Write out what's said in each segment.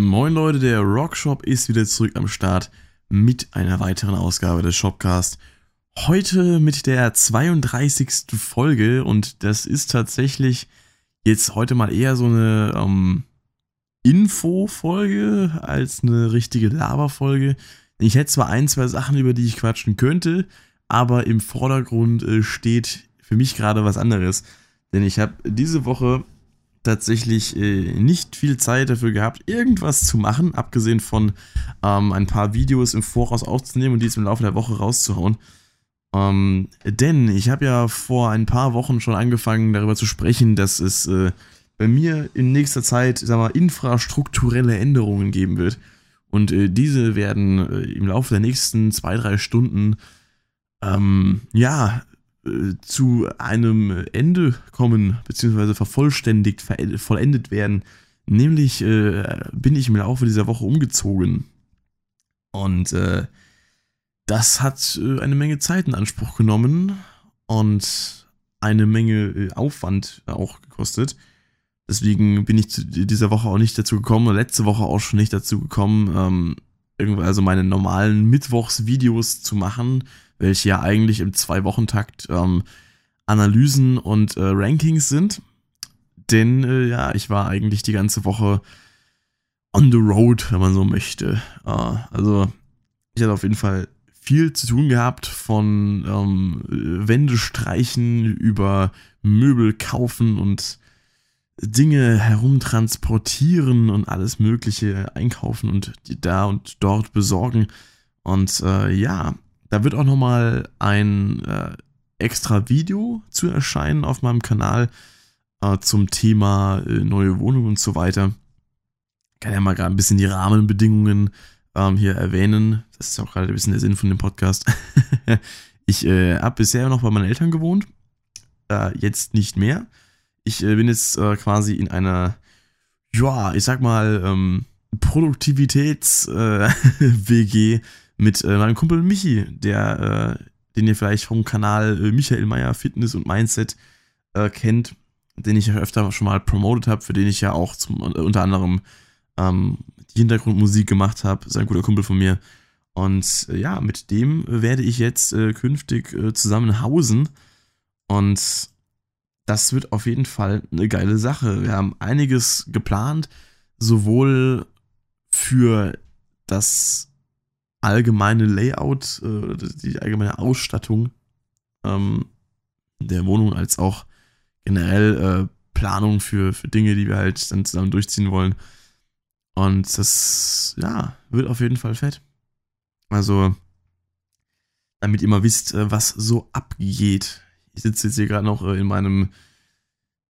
Moin Leute, der Rockshop ist wieder zurück am Start mit einer weiteren Ausgabe des Shopcast. Heute mit der 32. Folge und das ist tatsächlich jetzt heute mal eher so eine ähm, Info-Folge als eine richtige Laber-Folge. Ich hätte zwar ein, zwei Sachen, über die ich quatschen könnte, aber im Vordergrund äh, steht für mich gerade was anderes. Denn ich habe diese Woche tatsächlich äh, nicht viel Zeit dafür gehabt, irgendwas zu machen, abgesehen von ähm, ein paar Videos im Voraus aufzunehmen und die im Laufe der Woche rauszuhauen. Ähm, denn ich habe ja vor ein paar Wochen schon angefangen, darüber zu sprechen, dass es äh, bei mir in nächster Zeit, sag mal, infrastrukturelle Änderungen geben wird. Und äh, diese werden äh, im Laufe der nächsten zwei, drei Stunden ähm, ja, zu einem Ende kommen, beziehungsweise vervollständigt, vollendet werden. Nämlich äh, bin ich im Laufe dieser Woche umgezogen. Und äh, das hat äh, eine Menge Zeit in Anspruch genommen und eine Menge äh, Aufwand auch gekostet. Deswegen bin ich zu dieser Woche auch nicht dazu gekommen, letzte Woche auch schon nicht dazu gekommen, ähm, irgendwie also meine normalen Mittwochsvideos zu machen, welche ja eigentlich im Zwei-Wochen-Takt ähm, Analysen und äh, Rankings sind. Denn äh, ja, ich war eigentlich die ganze Woche on the road, wenn man so möchte. Äh, also ich hatte auf jeden Fall viel zu tun gehabt, von ähm, Wände streichen über Möbel kaufen und Dinge herumtransportieren und alles Mögliche einkaufen und da und dort besorgen. Und äh, ja, da wird auch nochmal ein äh, extra Video zu erscheinen auf meinem Kanal äh, zum Thema äh, neue Wohnung und so weiter. Kann ja mal gerade ein bisschen die Rahmenbedingungen ähm, hier erwähnen. Das ist auch gerade ein bisschen der Sinn von dem Podcast. ich äh, habe bisher noch bei meinen Eltern gewohnt. Äh, jetzt nicht mehr. Ich äh, bin jetzt quasi in einer, ja, ich sag mal, ähm, Produktivitäts-WG mit äh, meinem Kumpel Michi, der, äh, den ihr vielleicht vom Kanal äh, Michael Meyer Fitness und Mindset äh, kennt, den ich ja öfter schon mal promotet habe, für den ich ja auch zum, äh, unter anderem ähm, die Hintergrundmusik gemacht habe, ist ein guter Kumpel von mir. Und äh, ja, mit dem werde ich jetzt künftig zusammen hausen. Und das wird auf jeden Fall eine geile Sache. Wir haben einiges geplant, sowohl für das allgemeine Layout, äh, die allgemeine Ausstattung ähm, der Wohnung als auch generell äh, Planung für, für Dinge, die wir halt dann zusammen durchziehen wollen. Und das, ja, wird auf jeden Fall fett. Also, damit ihr mal wisst, äh, was so abgeht. Ich sitze jetzt hier gerade noch in meinem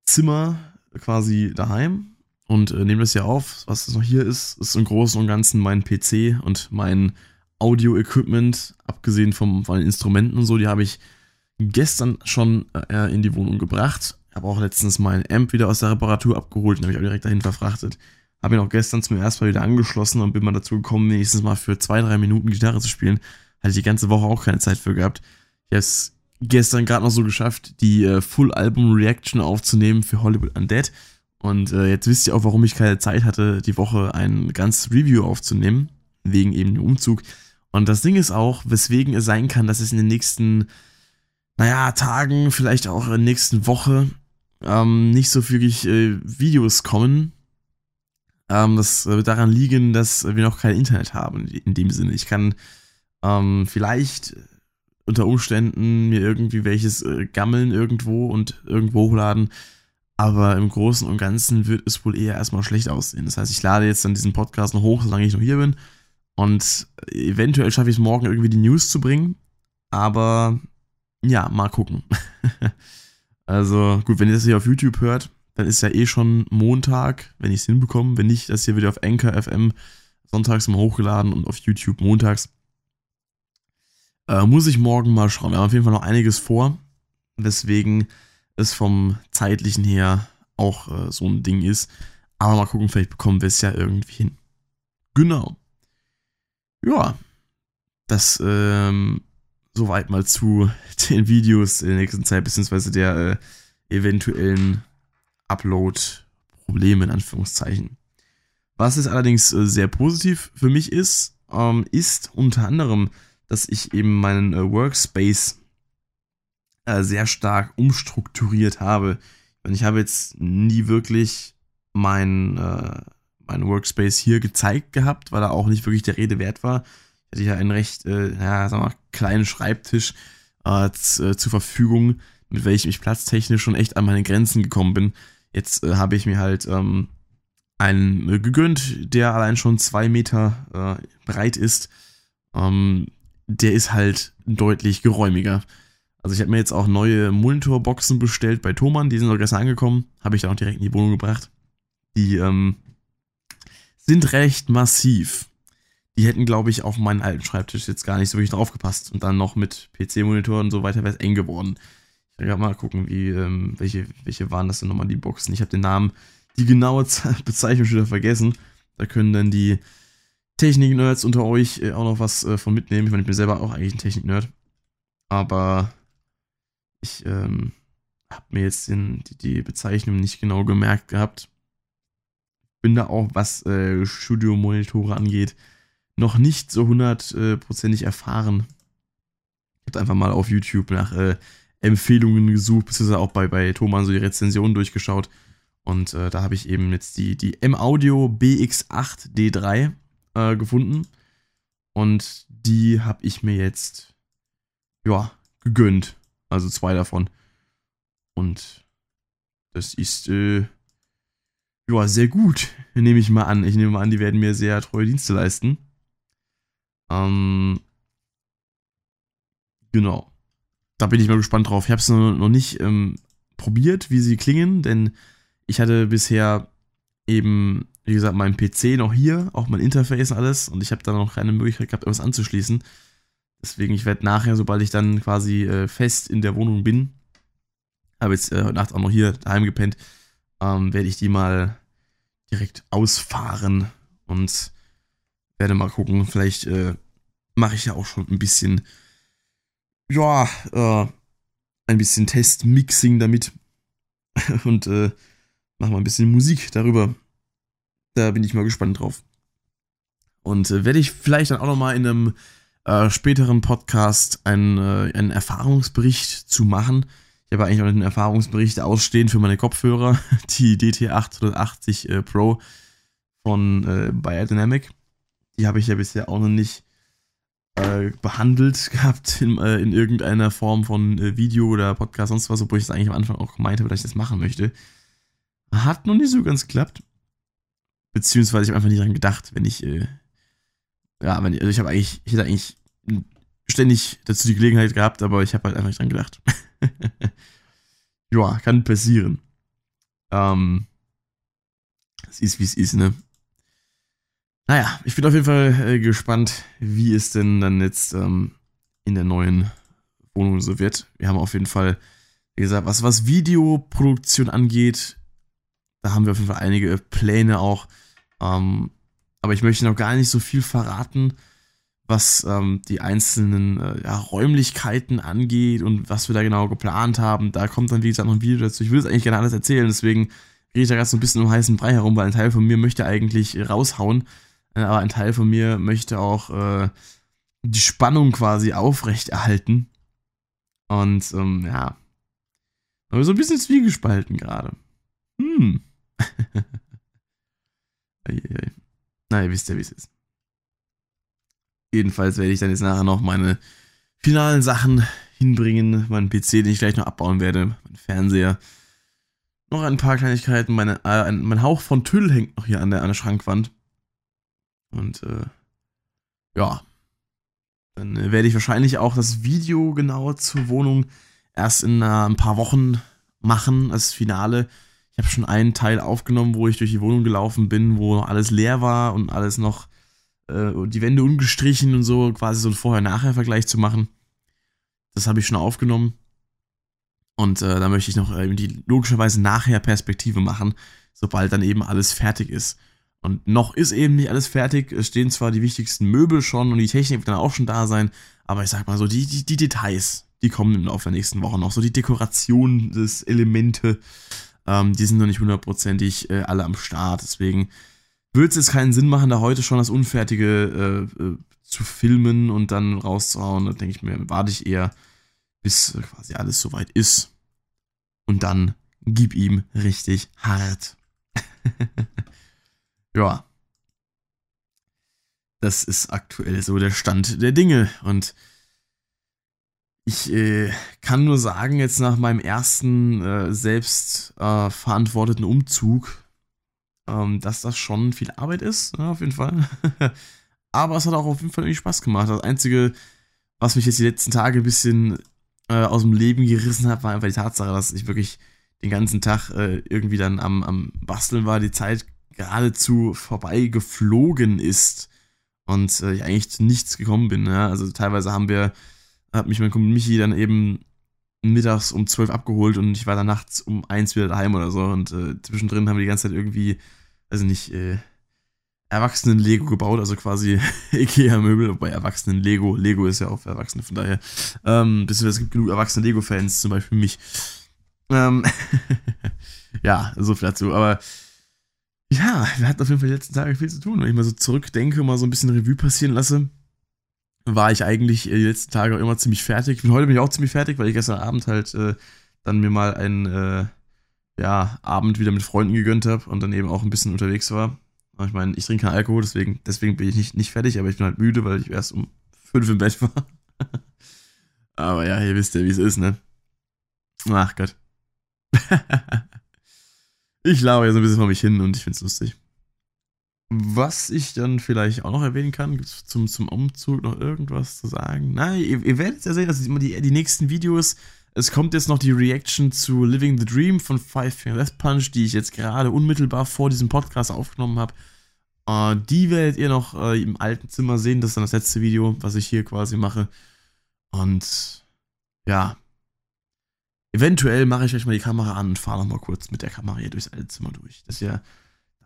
Zimmer quasi daheim und nehme das hier auf. Was noch hier ist, ist im Großen und Ganzen mein PC und mein Audio-Equipment, abgesehen vom, von den Instrumenten und so, die habe ich gestern schon äh, in die Wohnung gebracht. Habe auch letztens meinen Amp wieder aus der Reparatur abgeholt und habe ich auch direkt dahin verfrachtet. Habe ihn auch gestern zum ersten Mal wieder angeschlossen und bin mal dazu gekommen, wenigstens mal für zwei, drei Minuten Gitarre zu spielen. Hatte ich die ganze Woche auch keine Zeit für gehabt. Ich habe es gestern gerade noch so geschafft, die äh, Full-Album-Reaction aufzunehmen für Hollywood Undead. Und äh, jetzt wisst ihr auch, warum ich keine Zeit hatte, die Woche ein ganzes Review aufzunehmen, wegen eben dem Umzug. Und das Ding ist auch, weswegen es sein kann, dass es in den nächsten, naja, Tagen, vielleicht auch in der nächsten Woche ähm, nicht so wirklich äh, Videos kommen. Ähm, das wird daran liegen, dass wir noch kein Internet haben, in dem Sinne. Ich kann ähm, vielleicht unter Umständen mir irgendwie welches äh, gammeln irgendwo und irgendwo hochladen. Aber im Großen und Ganzen wird es wohl eher erstmal schlecht aussehen. Das heißt, ich lade jetzt dann diesen Podcast noch hoch, solange ich noch hier bin. Und eventuell schaffe ich es morgen irgendwie die News zu bringen. Aber ja, mal gucken. also gut, wenn ihr das hier auf YouTube hört, dann ist ja eh schon Montag, wenn ich es hinbekomme. Wenn nicht, das hier wieder auf Anchor FM sonntags mal hochgeladen und auf YouTube montags. Äh, muss ich morgen mal schauen. Wir haben auf jeden Fall noch einiges vor, weswegen es vom zeitlichen her auch äh, so ein Ding ist. Aber mal gucken, vielleicht bekommen wir es ja irgendwie hin. Genau ja, das ähm, soweit mal zu den Videos in der nächsten Zeit, beziehungsweise der äh, eventuellen Upload-Probleme in Anführungszeichen. Was es allerdings äh, sehr positiv für mich ist, ähm, ist unter anderem, dass ich eben meinen äh, Workspace äh, sehr stark umstrukturiert habe. Und ich habe jetzt nie wirklich mein, äh, mein Workspace hier gezeigt gehabt, weil er auch nicht wirklich der Rede wert war. Ich hatte ja einen recht, äh, ja, sag mal, kleinen Schreibtisch äh, zur Verfügung, mit welchem ich platztechnisch schon echt an meine Grenzen gekommen bin. Jetzt äh, habe ich mir halt ähm, einen äh, gegönnt, der allein schon zwei Meter äh, breit ist. Ähm, der ist halt deutlich geräumiger. Also ich habe mir jetzt auch neue Monitorboxen bestellt bei Thomann, die sind noch gestern angekommen, habe ich dann auch direkt in die Wohnung gebracht. Die ähm, sind recht massiv. Die hätten, glaube ich, auf meinen alten Schreibtisch jetzt gar nicht so wirklich draufgepasst. Und dann noch mit PC-Monitor und so weiter wäre es eng geworden. Ich werde mal gucken, wie, ähm, welche, welche waren das denn nochmal, die Boxen. Ich habe den Namen die genaue Bezeichnung schon wieder vergessen. Da können dann die Technik-Nerds unter euch äh, auch noch was äh, von mitnehmen. Ich meine, ich bin selber auch eigentlich ein Technik-Nerd. Aber ich ähm, habe mir jetzt den, die, die, Bezeichnung nicht genau gemerkt gehabt. Bin da auch, was äh, Studio-Monitore angeht, noch nicht so hundertprozentig erfahren. Ich habe einfach mal auf YouTube nach äh, Empfehlungen gesucht, beziehungsweise auch bei, bei Thomann so die Rezensionen durchgeschaut. Und äh, da habe ich eben jetzt die, die M-Audio BX8D3 äh, gefunden. Und die habe ich mir jetzt, ja, gegönnt. Also zwei davon. Und das ist, äh, ja, sehr gut, nehme ich mal an. Ich nehme mal an, die werden mir sehr treue Dienste leisten. Ähm, genau. Da bin ich mal gespannt drauf. Ich habe es noch, nicht ähm, probiert, wie sie klingen, denn ich hatte bisher eben, wie gesagt, meinen PC noch hier, auch mein Interface und alles, und ich habe da noch keine Möglichkeit gehabt, etwas anzuschließen. Deswegen, ich werde nachher, sobald ich dann quasi äh, fest in der Wohnung bin, habe jetzt äh, heute Nacht auch noch hier daheim gepennt, ähm, werde ich die mal direkt ausfahren und werde mal gucken, vielleicht äh, mache ich ja auch schon ein bisschen, ja, äh, ein bisschen Testmixing damit und äh, machen wir ein bisschen Musik darüber. Da bin ich mal gespannt drauf. Und äh, werde ich vielleicht dann auch nochmal in einem äh, späteren Podcast einen, äh, einen Erfahrungsbericht zu machen. Ich habe eigentlich auch einen Erfahrungsbericht ausstehen für meine Kopfhörer, die DT880 äh, Pro von äh, Biodynamic. Die habe ich ja bisher auch noch nicht äh, behandelt gehabt in, äh, in irgendeiner Form von äh, Video oder Podcast, sonst was, obwohl ich es eigentlich am Anfang auch gemeint habe, dass ich das machen möchte. Hat noch nicht so ganz geklappt. Beziehungsweise ich habe einfach nicht dran gedacht, wenn ich, äh, ja, wenn, also ich habe eigentlich, ich hätte eigentlich ständig dazu die Gelegenheit gehabt, aber ich habe halt einfach nicht dran gedacht. ja, kann passieren. Ähm, es ist, wie es ist, ne? Naja, ich bin auf jeden Fall äh, gespannt, wie es denn dann jetzt ähm, in der neuen Wohnung so wird. Wir haben auf jeden Fall, wie gesagt, was, was Videoproduktion angeht, da haben wir auf jeden Fall einige Pläne auch. Ähm, aber ich möchte noch gar nicht so viel verraten, was ähm, die einzelnen äh, ja, Räumlichkeiten angeht und was wir da genau geplant haben. Da kommt dann, wie gesagt, noch ein Video dazu. Ich will es eigentlich gerne alles erzählen, deswegen rede ich da gerade so ein bisschen um heißen Brei herum, weil ein Teil von mir möchte eigentlich raushauen, äh, aber ein Teil von mir möchte auch äh, die Spannung quasi aufrechterhalten. Und ähm, ja, aber so ein bisschen zwiegespalten gerade. Hm. Na, ihr wisst ja, wie es ist. Jedenfalls werde ich dann jetzt nachher noch meine finalen Sachen hinbringen. Meinen PC, den ich gleich noch abbauen werde. Mein Fernseher. Noch ein paar Kleinigkeiten. Meine, äh, ein, mein Hauch von Tüll hängt noch hier an der, an der Schrankwand. Und, äh, ja. Dann äh, werde ich wahrscheinlich auch das Video genau zur Wohnung erst in äh, ein paar Wochen machen, als Finale. Ich habe schon einen Teil aufgenommen, wo ich durch die Wohnung gelaufen bin, wo alles leer war und alles noch äh, die Wände ungestrichen und so, quasi so ein Vorher-Nachher-Vergleich zu machen. Das habe ich schon aufgenommen. Und äh, da möchte ich noch äh, die logischerweise Nachher-Perspektive machen, sobald dann eben alles fertig ist. Und noch ist eben nicht alles fertig. Es stehen zwar die wichtigsten Möbel schon und die Technik wird dann auch schon da sein, aber ich sag mal so, die, die, die Details, die kommen im Laufe der nächsten Woche noch. So die Dekoration des Elemente, ähm, die sind noch nicht hundertprozentig äh, alle am Start. Deswegen würde es jetzt keinen Sinn machen, da heute schon das Unfertige äh, äh, zu filmen und dann rauszuhauen. Da denke ich mir, warte ich eher, bis quasi alles soweit ist. Und dann gib ihm richtig hart. ja. Das ist aktuell so der Stand der Dinge. Und ich äh, kann nur sagen, jetzt nach meinem ersten äh, selbst äh, verantworteten Umzug, ähm, dass das schon viel Arbeit ist, ja, auf jeden Fall. Aber es hat auch auf jeden Fall irgendwie Spaß gemacht. Das Einzige, was mich jetzt die letzten Tage ein bisschen äh, aus dem Leben gerissen hat, war einfach die Tatsache, dass ich wirklich den ganzen Tag äh, irgendwie dann am, am Basteln war, die Zeit geradezu vorbei geflogen ist und äh, ich eigentlich zu nichts gekommen bin. Ja? Also teilweise haben wir, hat mich mein Kumpel Michi dann eben mittags um 12 abgeholt und ich war dann nachts um 1 wieder daheim oder so und äh, zwischendrin haben wir die ganze Zeit irgendwie, also nicht, äh, Erwachsenen-Lego gebaut, also quasi Ikea-Möbel, wobei Erwachsenen-Lego, Lego ist ja auch für Erwachsene, von daher, ähm, es gibt genug erwachsene Lego-Fans, zum Beispiel mich. Ähm, ja, so viel dazu, aber ja, wir hatten auf jeden Fall die letzten Tage viel zu tun. Wenn ich mal so zurückdenke mal so ein bisschen Revue passieren lasse, war ich eigentlich die letzten Tage auch immer ziemlich fertig. Und heute bin ich auch ziemlich fertig, weil ich gestern Abend halt äh, dann mir mal einen äh, ja, Abend wieder mit Freunden gegönnt habe und dann eben auch ein bisschen unterwegs war. Ich meine, ich trinke keinen Alkohol, deswegen, deswegen bin ich nicht, nicht fertig, aber ich bin halt müde, weil ich erst um fünf im Bett war. aber ja, ihr wisst ja, wie es ist, ne? Ach Gott. ich laufe jetzt ein bisschen vor mich hin und ich finde es lustig. Was ich dann vielleicht auch noch erwähnen kann, gibt es zum, zum Umzug noch irgendwas zu sagen? Nein, ihr, ihr werdet ja sehen, dass immer die, die nächsten Videos, es kommt jetzt noch die Reaction zu Living the Dream von Five Finger Death Punch, die ich jetzt gerade unmittelbar vor diesem Podcast aufgenommen habe. Uh, die werdet ihr noch uh, im alten Zimmer sehen. Das ist dann das letzte Video, was ich hier quasi mache. Und ja, eventuell mache ich euch mal die Kamera an und fahre noch mal kurz mit der Kamera hier durchs alte Zimmer durch. Dass ihr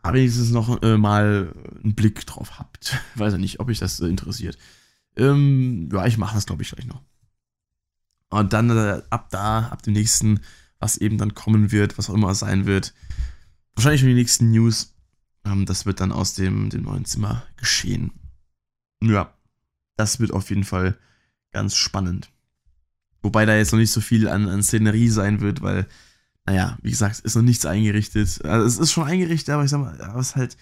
da wenigstens noch äh, mal einen Blick drauf habt. Weiß ja nicht, ob euch das äh, interessiert. Ähm, ja, ich mache das, glaube ich, gleich noch. Und dann äh, ab da, ab dem nächsten, was eben dann kommen wird, was auch immer sein wird, wahrscheinlich schon die nächsten News ähm, das wird dann aus dem, dem neuen Zimmer geschehen. Ja, das wird auf jeden Fall ganz spannend. Wobei da jetzt noch nicht so viel an, an Szenerie sein wird, weil, naja, wie gesagt, ist noch nichts eingerichtet. Also es ist schon eingerichtet, aber ich sag mal, aber es ist halt.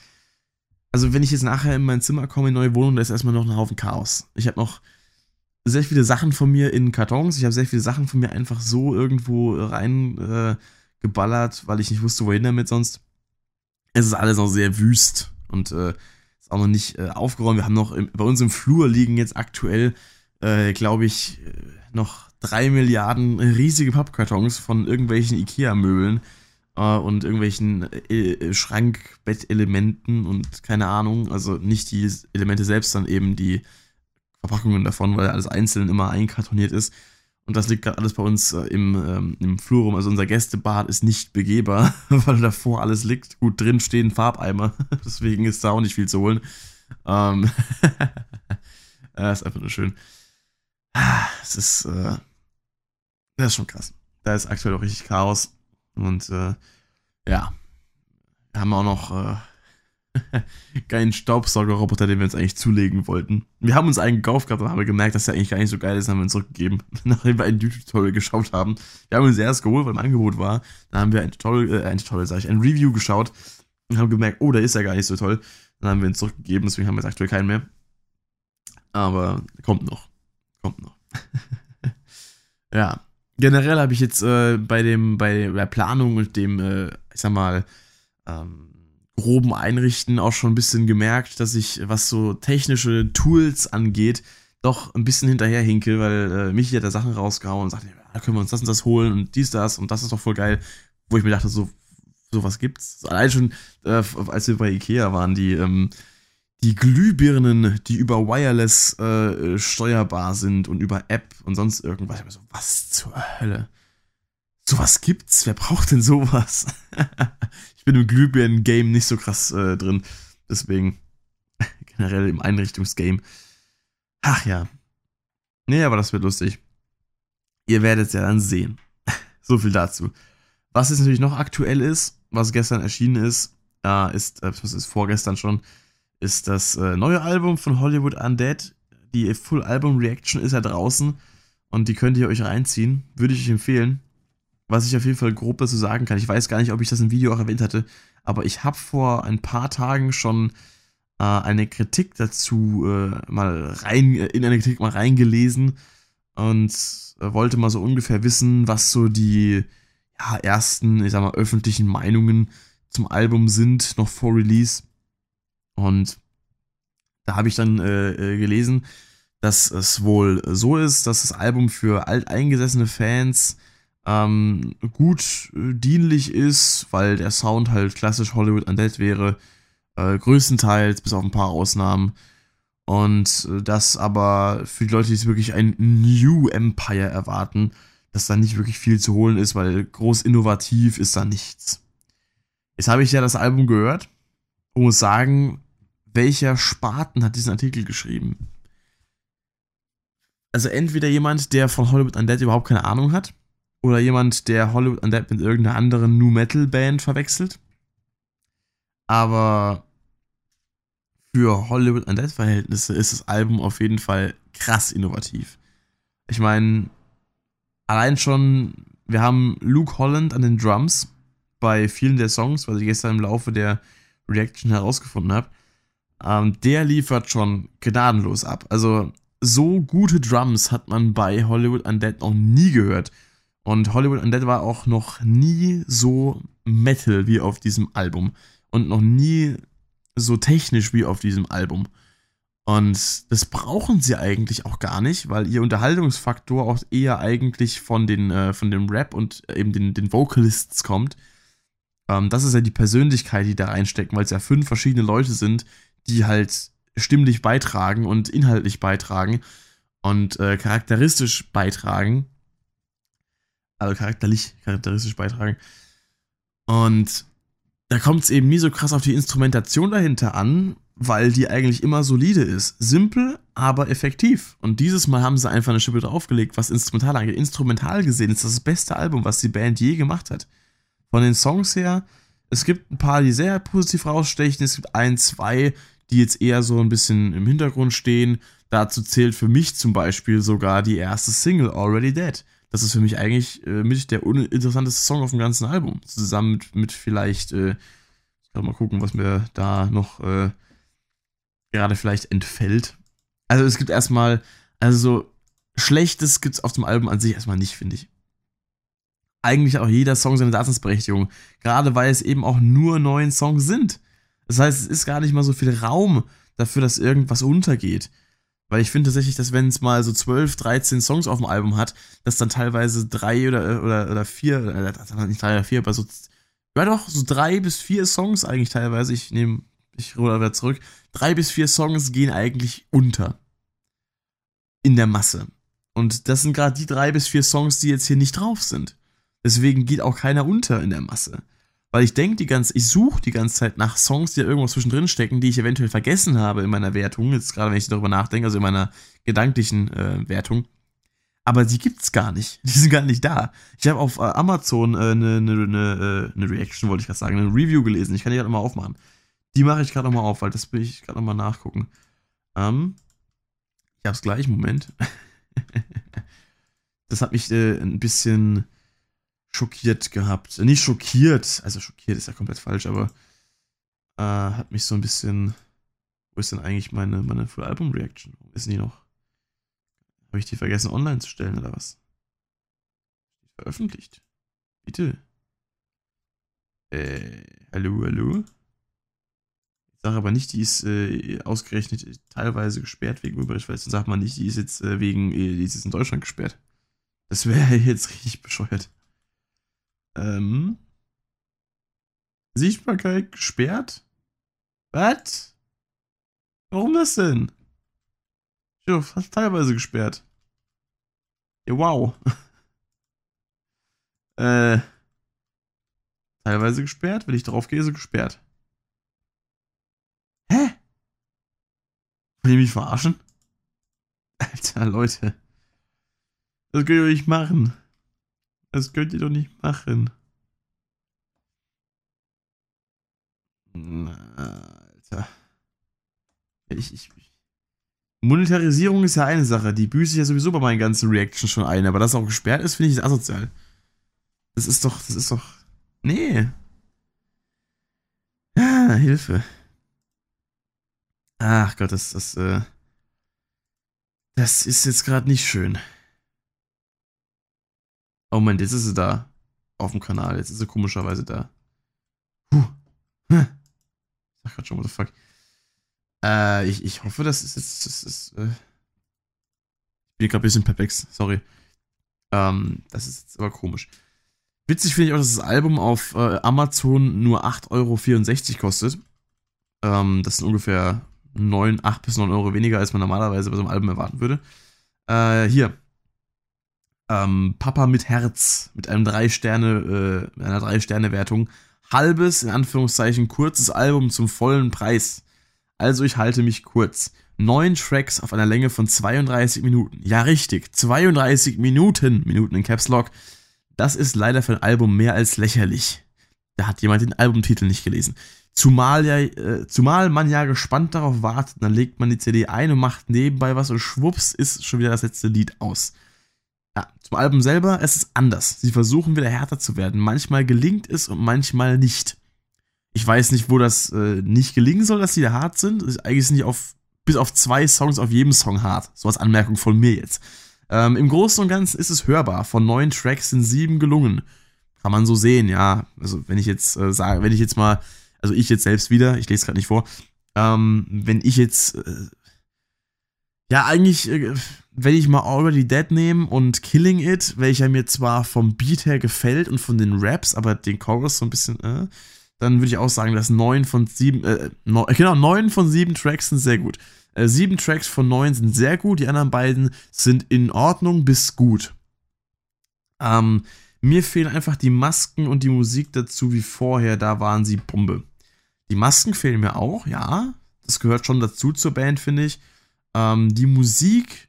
Also, wenn ich jetzt nachher in mein Zimmer komme, in neue Wohnung, da ist erstmal noch ein Haufen Chaos. Ich habe noch sehr viele Sachen von mir in Kartons. Ich habe sehr viele Sachen von mir einfach so irgendwo rein äh, weil ich nicht wusste, wohin damit sonst es ist alles noch sehr wüst und äh, ist auch noch nicht äh, aufgeräumt. Wir haben noch im, bei uns im Flur liegen jetzt aktuell, äh, glaube ich, äh, noch drei Milliarden riesige Pappkartons von irgendwelchen Ikea-Möbeln äh, und irgendwelchen äh, Schrankbettelementen und keine Ahnung. Also nicht die Elemente selbst, sondern eben die Verpackungen davon, weil alles einzeln immer einkartoniert ist. Und das liegt gerade alles bei uns äh, im, ähm, im Flur rum. Also unser Gästebad ist nicht begehbar, weil davor alles liegt. Gut, drin stehen Farbeimer. Deswegen ist da auch nicht viel zu holen. Ähm das ist einfach nur schön. Es ist, äh, das ist schon krass. Da ist aktuell auch richtig Chaos. Und äh, ja, wir haben auch noch äh, geilen Staubsaugerroboter, den wir uns eigentlich zulegen wollten. Wir haben uns einen gekauft gehabt und haben gemerkt, dass der eigentlich gar nicht so geil ist, haben wir ihn zurückgegeben, nachdem wir ein YouTube-Tutorial geschaut haben. Wir haben uns erst geholt, weil im Angebot war. Dann haben wir ein Tutorial, äh, ein Tutorial, sag ich, ein Review geschaut und haben gemerkt, oh, der ist ja gar nicht so toll. Dann haben wir ihn zurückgegeben, deswegen haben wir jetzt aktuell keinen mehr. Aber kommt noch. Kommt noch. ja. Generell habe ich jetzt äh, bei dem, bei der Planung und dem, äh, ich sag mal, ähm, groben Einrichten auch schon ein bisschen gemerkt, dass ich, was so technische Tools angeht, doch ein bisschen hinterherhinke, weil äh, Michi hat da Sachen rausgehauen und sagte, da können wir uns das und das holen und dies, das und das ist doch voll geil. Wo ich mir dachte, so, sowas gibt's. Allein schon, äh, als wir bei Ikea waren, die, ähm, die Glühbirnen, die über Wireless äh, steuerbar sind und über App und sonst irgendwas. Ich mir so, was zur Hölle? Sowas gibt's? Wer braucht denn sowas? ich bin im Glühbirnen-Game nicht so krass äh, drin. Deswegen generell im Einrichtungsgame. Ach ja. Nee, aber das wird lustig. Ihr werdet es ja dann sehen. so viel dazu. Was jetzt natürlich noch aktuell ist, was gestern erschienen ist, äh, ist, äh, das ist vorgestern schon, ist das äh, neue Album von Hollywood Undead. Die Full Album Reaction ist ja draußen und die könnt ihr euch reinziehen. Würde ich euch empfehlen. Was ich auf jeden Fall grob dazu sagen kann, ich weiß gar nicht, ob ich das im Video auch erwähnt hatte, aber ich habe vor ein paar Tagen schon äh, eine Kritik dazu äh, mal rein, äh, in eine Kritik mal reingelesen und äh, wollte mal so ungefähr wissen, was so die ja, ersten, ich sag mal, öffentlichen Meinungen zum Album sind, noch vor Release. Und da habe ich dann äh, äh, gelesen, dass es wohl so ist, dass das Album für alteingesessene Fans ähm, gut äh, dienlich ist, weil der Sound halt klassisch Hollywood Undead wäre, äh, größtenteils, bis auf ein paar Ausnahmen. Und äh, das aber für die Leute, die wirklich ein New Empire erwarten, dass da nicht wirklich viel zu holen ist, weil groß innovativ ist da nichts. Jetzt habe ich ja das Album gehört und muss sagen, welcher Spaten hat diesen Artikel geschrieben? Also entweder jemand, der von Hollywood Undead überhaupt keine Ahnung hat, oder jemand, der Hollywood Undead mit irgendeiner anderen New Metal Band verwechselt. Aber für Hollywood Undead Verhältnisse ist das Album auf jeden Fall krass innovativ. Ich meine, allein schon, wir haben Luke Holland an den Drums bei vielen der Songs, was ich gestern im Laufe der Reaction herausgefunden habe. Ähm, der liefert schon gnadenlos ab. Also so gute Drums hat man bei Hollywood Undead noch nie gehört. Und Hollywood Undead war auch noch nie so Metal wie auf diesem Album. Und noch nie so technisch wie auf diesem Album. Und das brauchen sie eigentlich auch gar nicht, weil ihr Unterhaltungsfaktor auch eher eigentlich von, den, äh, von dem Rap und eben den, den Vocalists kommt. Ähm, das ist ja die Persönlichkeit, die da reinstecken, weil es ja fünf verschiedene Leute sind, die halt stimmlich beitragen und inhaltlich beitragen und äh, charakteristisch beitragen also charakterlich, charakteristisch beitragen. Und da kommt es eben nie so krass auf die Instrumentation dahinter an, weil die eigentlich immer solide ist. Simpel, aber effektiv. Und dieses Mal haben sie einfach eine Schippe draufgelegt, was instrumental angeht. Instrumental gesehen ist das das beste Album, was die Band je gemacht hat. Von den Songs her, es gibt ein paar, die sehr positiv rausstechen. Es gibt ein, zwei, die jetzt eher so ein bisschen im Hintergrund stehen. Dazu zählt für mich zum Beispiel sogar die erste Single, Already Dead das ist für mich eigentlich äh, mit der uninteressanteste Song auf dem ganzen Album. Zusammen mit, mit vielleicht, äh, mal gucken, was mir da noch äh, gerade vielleicht entfällt. Also es gibt erstmal, also so Schlechtes gibt es auf dem Album an sich erstmal nicht, finde ich. Eigentlich auch jeder Song seine Daseinsberechtigung. Gerade weil es eben auch nur neun Songs sind. Das heißt, es ist gar nicht mal so viel Raum dafür, dass irgendwas untergeht. Weil ich finde tatsächlich, dass wenn es mal so 12, 13 Songs auf dem Album hat, dass dann teilweise drei oder, oder, oder vier, äh, nicht drei oder vier, aber so, ja doch, so drei bis vier Songs eigentlich teilweise, ich nehme, ich ruder wieder zurück, drei bis vier Songs gehen eigentlich unter. In der Masse. Und das sind gerade die drei bis vier Songs, die jetzt hier nicht drauf sind. Deswegen geht auch keiner unter in der Masse. Weil ich denke die ganze, ich suche die ganze Zeit nach Songs, die da irgendwo zwischendrin stecken, die ich eventuell vergessen habe in meiner Wertung. Jetzt gerade, wenn ich darüber nachdenke, also in meiner gedanklichen äh, Wertung. Aber die gibt's gar nicht. Die sind gar nicht da. Ich habe auf äh, Amazon eine äh, ne, ne, ne, ne Reaction, wollte ich gerade sagen, eine Review gelesen. Ich kann die gerade mal aufmachen. Die mache ich gerade nochmal auf, weil das will ich gerade nochmal nachgucken. Ähm, ich hab's gleich, Moment. das hat mich äh, ein bisschen schockiert gehabt. Nicht schockiert, also schockiert ist ja komplett falsch, aber äh, hat mich so ein bisschen. Wo ist denn eigentlich meine, meine Full Album Reaction? Wo ist die noch? Habe ich die vergessen online zu stellen oder was? Veröffentlicht. Bitte. Äh, hallo, hallo? Ich sage aber nicht, die ist äh, ausgerechnet teilweise gesperrt wegen Urheberrechtsverletzung. Sagt man nicht, die ist jetzt äh, wegen, äh, die ist jetzt in Deutschland gesperrt. Das wäre jetzt richtig bescheuert. Ähm, Sichtbarkeit gesperrt? Was? Warum das denn? Ja, fast teilweise gesperrt. Ja, wow. äh, teilweise gesperrt. Wenn ich drauf gehe, so gesperrt. Hä? Will ihr mich verarschen? Alter, Leute. Das könnt ihr nicht machen. Das könnt ihr doch nicht machen. Alter. Ich, ich, Monetarisierung ist ja eine Sache, die büße ich ja sowieso bei meinen ganzen Reactions schon ein, aber dass es auch gesperrt ist, finde ich asozial. Das ist doch, das ist doch. Nee. Ja, Hilfe. Ach Gott, das, das, äh. Das ist jetzt gerade nicht schön. Oh Moment, jetzt ist sie da. Auf dem Kanal. Jetzt ist sie komischerweise da. Puh. Hm. Ich sag grad schon, what the fuck. Äh, ich, ich hoffe, das ist jetzt. Das ist, äh ich bin gerade ein bisschen perplex, sorry. Ähm, das ist jetzt aber komisch. Witzig finde ich auch, dass das Album auf äh, Amazon nur 8,64 Euro kostet. Ähm, das sind ungefähr 9, 8 bis 9 Euro weniger, als man normalerweise bei so einem Album erwarten würde. Äh, hier. Ähm, Papa mit Herz, mit einem 3 Sterne, äh, einer 3 Sterne Wertung. Halbes, in Anführungszeichen, kurzes Album zum vollen Preis. Also ich halte mich kurz. Neun Tracks auf einer Länge von 32 Minuten. Ja, richtig. 32 Minuten. Minuten in Caps Lock. Das ist leider für ein Album mehr als lächerlich. Da hat jemand den Albumtitel nicht gelesen. Zumal, ja, äh, zumal man ja gespannt darauf wartet, dann legt man die CD ein und macht nebenbei was und schwupps ist schon wieder das letzte Lied aus. Zum Album selber, es ist anders. Sie versuchen wieder härter zu werden. Manchmal gelingt es und manchmal nicht. Ich weiß nicht, wo das äh, nicht gelingen soll, dass sie da hart sind. Eigentlich sind die auf, bis auf zwei Songs auf jedem Song hart. So als Anmerkung von mir jetzt. Ähm, Im Großen und Ganzen ist es hörbar. Von neun Tracks sind sieben gelungen. Kann man so sehen, ja. Also, wenn ich jetzt äh, sage, wenn ich jetzt mal, also ich jetzt selbst wieder, ich lese gerade nicht vor, ähm, wenn ich jetzt, äh, ja, eigentlich, äh, wenn ich mal Already Dead nehme und Killing It, welcher mir zwar vom Beat her gefällt und von den Raps, aber den Chorus so ein bisschen, äh, dann würde ich auch sagen, dass neun von sieben, äh, neun, genau, neun von sieben Tracks sind sehr gut. Äh, sieben Tracks von neun sind sehr gut, die anderen beiden sind in Ordnung bis gut. Ähm, mir fehlen einfach die Masken und die Musik dazu wie vorher, da waren sie Bombe. Die Masken fehlen mir auch, ja. Das gehört schon dazu zur Band, finde ich. Ähm, die Musik,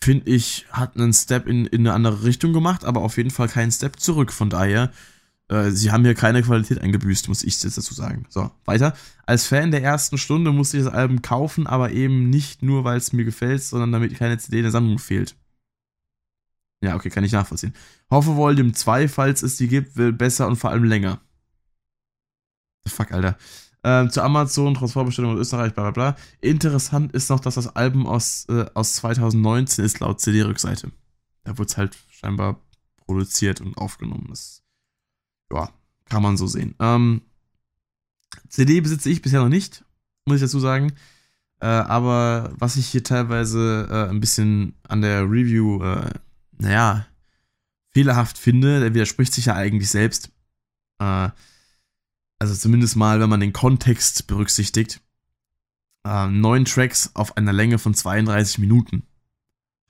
finde ich, hat einen Step in, in eine andere Richtung gemacht, aber auf jeden Fall keinen Step zurück. Von daher äh, sie haben hier keine Qualität eingebüßt, muss ich jetzt dazu sagen. So, weiter. Als Fan der ersten Stunde musste ich das Album kaufen, aber eben nicht nur, weil es mir gefällt, sondern damit keine CD in der Sammlung fehlt. Ja, okay, kann ich nachvollziehen. Hoffe Volume 2, falls es die gibt, wird besser und vor allem länger. Fuck, Alter. Ähm, zu Amazon, trotz Vorbestellung aus Österreich, bla bla bla. Interessant ist noch, dass das Album aus, äh, aus 2019 ist, laut CD-Rückseite. Da wurde es halt scheinbar produziert und aufgenommen. Das ja, kann man so sehen. Ähm, CD besitze ich bisher noch nicht, muss ich dazu sagen. Äh, aber was ich hier teilweise äh, ein bisschen an der Review, äh, naja, fehlerhaft finde, der widerspricht sich ja eigentlich selbst. Äh, also zumindest mal, wenn man den Kontext berücksichtigt. Äh, neun Tracks auf einer Länge von 32 Minuten.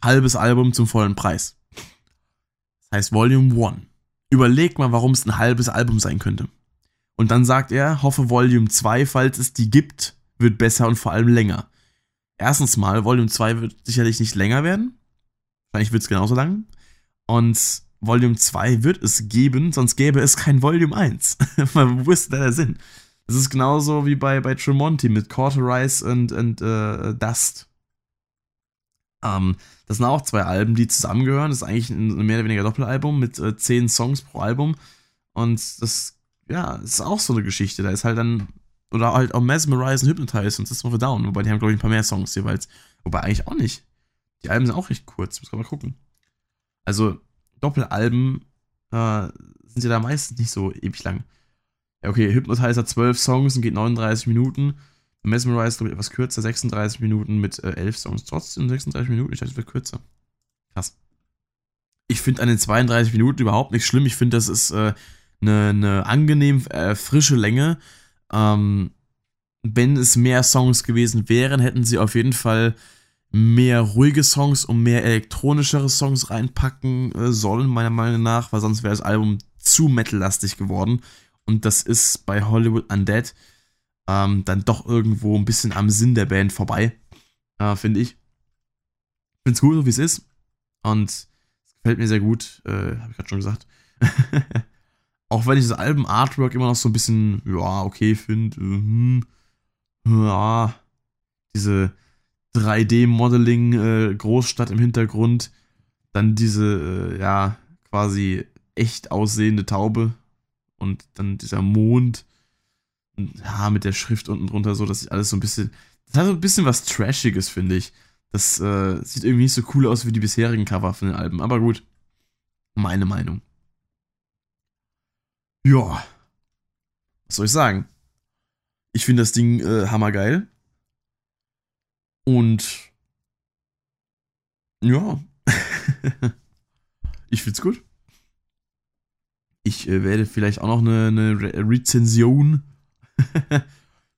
Halbes Album zum vollen Preis. Das heißt Volume 1 überleg mal, warum es ein halbes Album sein könnte. Und dann sagt er, hoffe Volume 2, falls es die gibt, wird besser und vor allem länger. Erstens mal, Volume 2 wird sicherlich nicht länger werden. Wahrscheinlich wird es genauso lang. Und Volume 2 wird es geben, sonst gäbe es kein Volume 1. Wo ist da der Sinn? Das ist genauso wie bei, bei Tremonti mit Cauterize und, und äh, Dust. Ähm, das sind auch zwei Alben, die zusammengehören. Das ist eigentlich ein mehr oder weniger Doppelalbum mit äh, zehn Songs pro Album. Und das, ja, ist auch so eine Geschichte. Da ist halt dann, oder halt auch Mesmerize und Hypnotize und System of a Down. Wobei die haben, glaube ich, ein paar mehr Songs jeweils. Wobei eigentlich auch nicht. Die Alben sind auch recht kurz. Muss man mal gucken. Also, Doppelalben äh, sind ja da meistens nicht so ewig lang. Ja, okay, Hypnotize hat zwölf Songs und geht 39 Minuten. Mesmerize, glaube ich, etwas kürzer, 36 Minuten mit äh, 11 Songs. Trotzdem 36 Minuten, ich dachte, es wird kürzer. Krass. Ich finde an den 32 Minuten überhaupt nicht schlimm. Ich finde, das ist äh, eine, eine angenehm äh, frische Länge. Ähm, wenn es mehr Songs gewesen wären, hätten sie auf jeden Fall mehr ruhige Songs und mehr elektronischere Songs reinpacken äh, sollen, meiner Meinung nach, weil sonst wäre das Album zu metallastig geworden. Und das ist bei Hollywood Undead ähm, dann doch irgendwo ein bisschen am Sinn der Band vorbei, äh, finde ich. Finde es gut, so wie es ist. Und es gefällt mir sehr gut, äh, habe ich gerade schon gesagt. Auch wenn ich das Alben-Artwork immer noch so ein bisschen, ja, okay finde. Hm, ja, diese 3D-Modeling-Großstadt äh, im Hintergrund. Dann diese, äh, ja, quasi echt aussehende Taube. Und dann dieser Mond. Ja, mit der Schrift unten drunter, so, dass ich alles so ein bisschen. Das hat so ein bisschen was Trashiges, finde ich. Das äh, sieht irgendwie nicht so cool aus wie die bisherigen Cover von den Alben. Aber gut. Meine Meinung. Ja. Was soll ich sagen? Ich finde das Ding äh, hammergeil. Und ja. ich find's gut. Ich äh, werde vielleicht auch noch eine, eine Re Rezension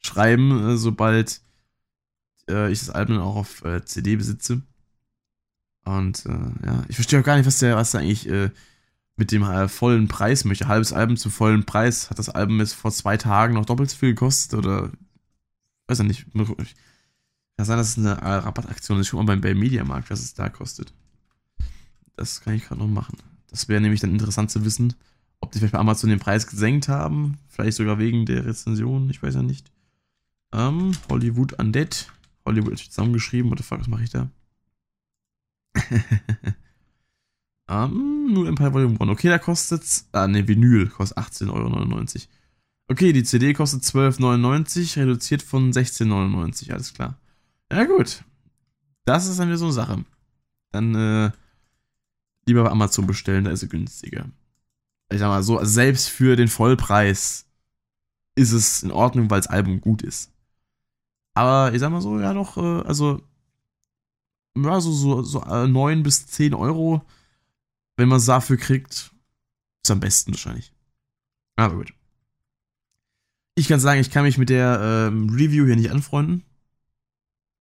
schreiben, äh, sobald äh, ich das Album auch auf äh, CD besitze. Und äh, ja, ich verstehe auch gar nicht, was der, was der eigentlich äh, mit dem vollen Preis möchte. Halbes Album zum vollen Preis. Hat das Album jetzt vor zwei Tagen noch doppelt so viel gekostet oder weiß ja nicht. Kann sein, dass es eine Rabattaktion ist. Ich guck mal beim, beim Mediamarkt, was es da kostet. Das kann ich gerade noch machen. Das wäre nämlich dann interessant zu wissen, ob die vielleicht bei Amazon den Preis gesenkt haben. Vielleicht sogar wegen der Rezension. Ich weiß ja nicht. Ähm, Hollywood Undead. Hollywood ist zusammengeschrieben. What the fuck, was mache ich da? um, nur Empire Volume 1. Okay, da kostet Ah, ne, Vinyl kostet 18,99 Euro. Okay, die CD kostet 12,99, reduziert von 16,99. Alles klar. Ja, gut. Das ist dann wieder so eine Sache. Dann, äh, lieber bei Amazon bestellen, da ist sie günstiger. Ich sag mal so, also selbst für den Vollpreis ist es in Ordnung, weil das Album gut ist. Aber ich sag mal so, ja doch, äh, also ja, so, so, so 9 äh, bis 10 Euro, wenn man es dafür kriegt, ist am besten wahrscheinlich. Aber gut. Ich kann sagen, ich kann mich mit der ähm, Review hier nicht anfreunden.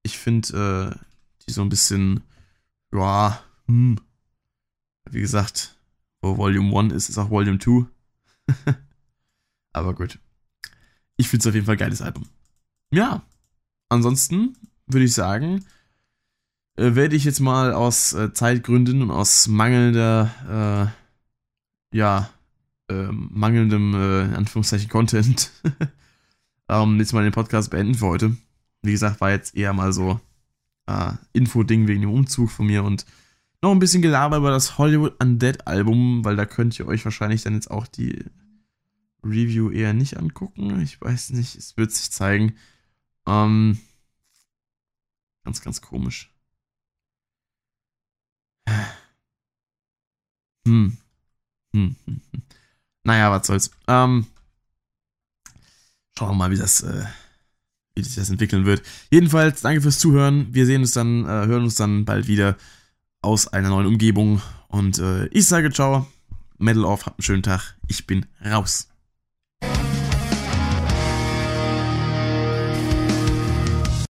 Ich finde äh, die so ein bisschen, ja, hm. Wie gesagt, wo Volume 1 ist, ist auch Volume 2. Aber gut. Ich finde es auf jeden Fall ein geiles Album. Ja. Ansonsten würde ich sagen, äh, werde ich jetzt mal aus äh, Zeitgründen und aus mangelnder, äh, ja, ähm, mangelndem, äh, in Anführungszeichen, Content, ähm, jetzt mal den Podcast beenden für heute. Wie gesagt, war jetzt eher mal so äh, Info-Ding wegen dem Umzug von mir und noch ein bisschen Gelaber über das Hollywood Undead Album, weil da könnt ihr euch wahrscheinlich dann jetzt auch die Review eher nicht angucken. Ich weiß nicht, es wird sich zeigen. Ähm, ganz, ganz komisch. Hm. Hm, hm, hm. Naja, was soll's. Ähm, schauen wir mal, wie das, äh, wie sich das entwickeln wird. Jedenfalls, danke fürs Zuhören. Wir sehen uns dann, äh, hören uns dann bald wieder aus einer neuen Umgebung. Und äh, ich sage ciao. Metal off, habt einen schönen Tag. Ich bin raus.